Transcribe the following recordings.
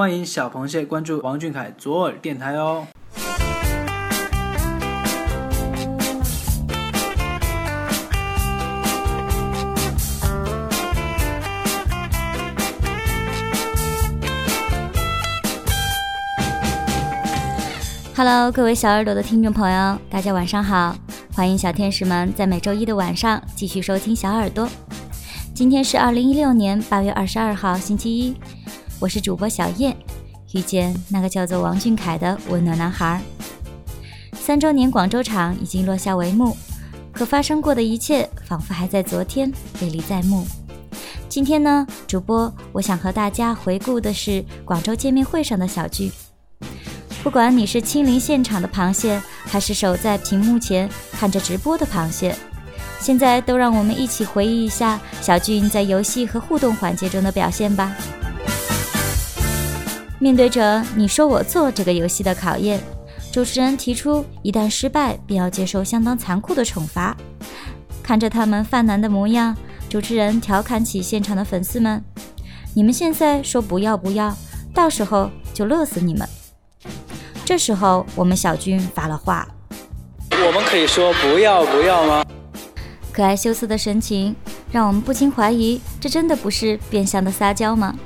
欢迎小螃蟹关注王俊凯左耳电台哦。Hello，各位小耳朵的听众朋友，大家晚上好！欢迎小天使们在每周一的晚上继续收听小耳朵。今天是二零一六年八月二十二号，星期一。我是主播小叶，遇见那个叫做王俊凯的温暖男孩。三周年广州场已经落下帷幕，可发生过的一切仿佛还在昨天，历历在目。今天呢，主播我想和大家回顾的是广州见面会上的小聚。不管你是亲临现场的螃蟹，还是守在屏幕前看着直播的螃蟹，现在都让我们一起回忆一下小俊在游戏和互动环节中的表现吧。面对着你说我做这个游戏的考验，主持人提出一旦失败便要接受相当残酷的惩罚。看着他们犯难的模样，主持人调侃起现场的粉丝们：“你们现在说不要不要，到时候就乐死你们。”这时候，我们小军发了话：“我们可以说不要不要吗？”可爱羞涩的神情让我们不禁怀疑，这真的不是变相的撒娇吗？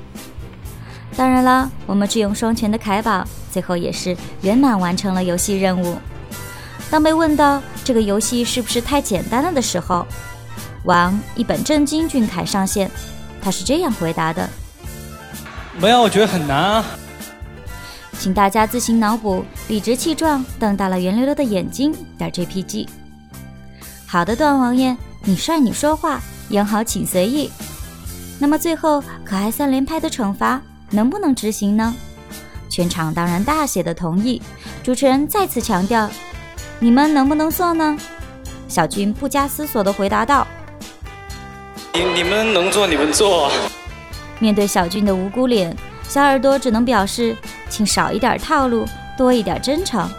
当然了，我们智勇双全的凯宝最后也是圆满完成了游戏任务。当被问到这个游戏是不是太简单了的时候，王一本正经俊凯上线，他是这样回答的：“没有，我觉得很难啊。”请大家自行脑补，理直气壮、瞪大了圆溜溜的眼睛点 JPG。好的，段王爷，你帅，你说话，演好请随意。那么最后，可爱三连拍的惩罚能不能执行呢？全场当然大写的同意。主持人再次强调：“你们能不能做呢？”小军不加思索地回答道：“你你们能做，你们做。”面对小军的无辜脸，小耳朵只能表示。请少一点套路，多一点真诚。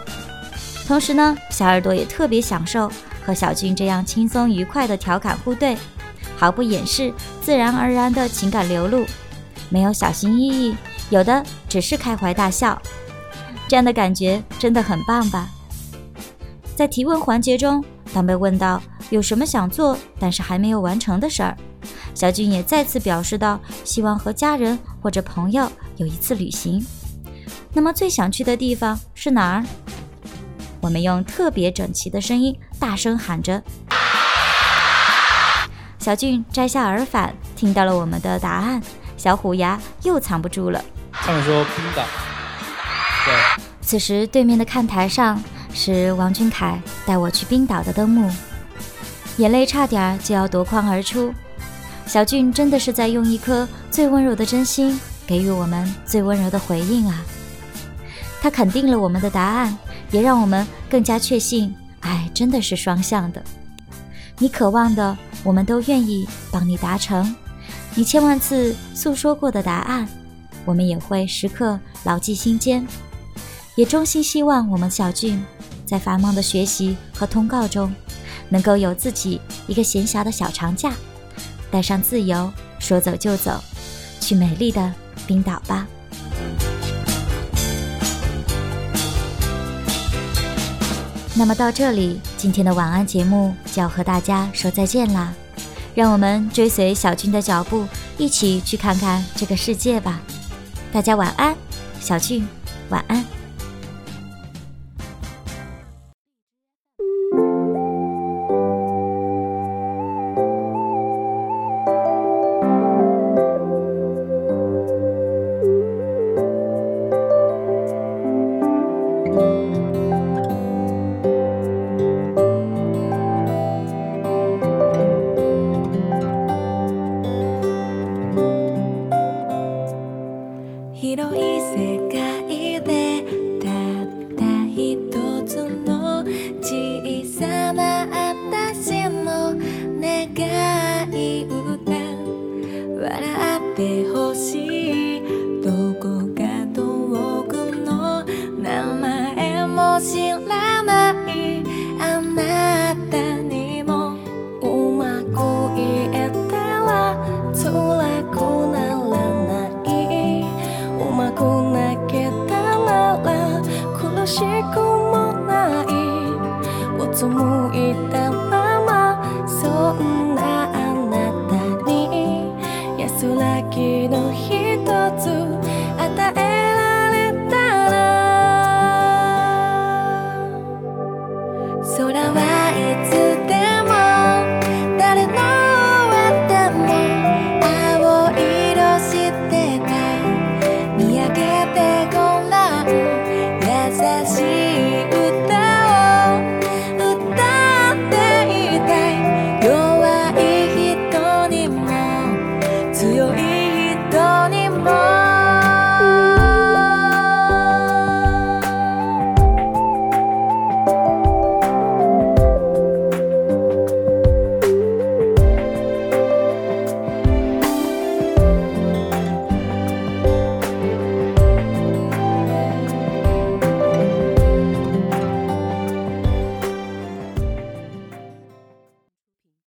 同时呢，小耳朵也特别享受和小军这样轻松愉快的调侃互对，毫不掩饰，自然而然的情感流露，没有小心翼翼，有的只是开怀大笑。这样的感觉真的很棒吧？在提问环节中，当被问到有什么想做但是还没有完成的事儿，小俊也再次表示到希望和家人或者朋友有一次旅行。那么最想去的地方是哪儿？我们用特别整齐的声音大声喊着。小俊摘下耳返，听到了我们的答案，小虎牙又藏不住了。他们说冰岛。对。此时对面的看台上是王俊凯带我去冰岛的灯幕，眼泪差点就要夺眶而出。小俊真的是在用一颗最温柔的真心给予我们最温柔的回应啊！他肯定了我们的答案，也让我们更加确信，爱真的是双向的。你渴望的，我们都愿意帮你达成；你千万次诉说过的答案，我们也会时刻牢记心间。也衷心希望我们小俊，在繁忙的学习和通告中，能够有自己一个闲暇的小长假，带上自由，说走就走，去美丽的冰岛吧。那么到这里，今天的晚安节目就要和大家说再见啦。让我们追随小俊的脚步，一起去看看这个世界吧。大家晚安，小俊，晚安。そんなあなたに安らぎの日